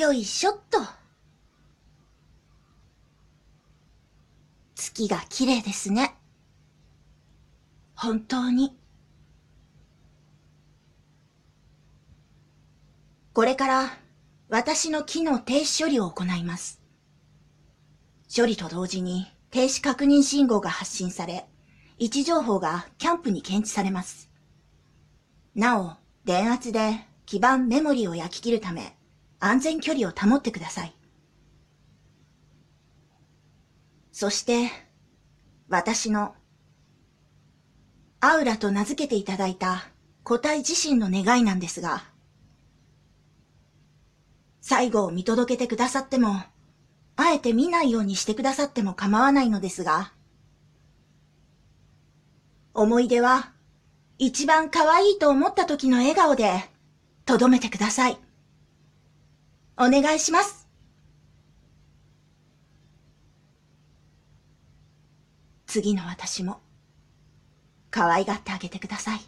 よいしょっと。月が綺麗ですね。本当に。これから私の機能停止処理を行います。処理と同時に停止確認信号が発信され、位置情報がキャンプに検知されます。なお、電圧で基板メモリを焼き切るため、安全距離を保ってください。そして、私の、アウラと名付けていただいた個体自身の願いなんですが、最後を見届けてくださっても、あえて見ないようにしてくださっても構わないのですが、思い出は、一番可愛いと思った時の笑顔で、とどめてください。お願いします。次の私も、可愛がってあげてください。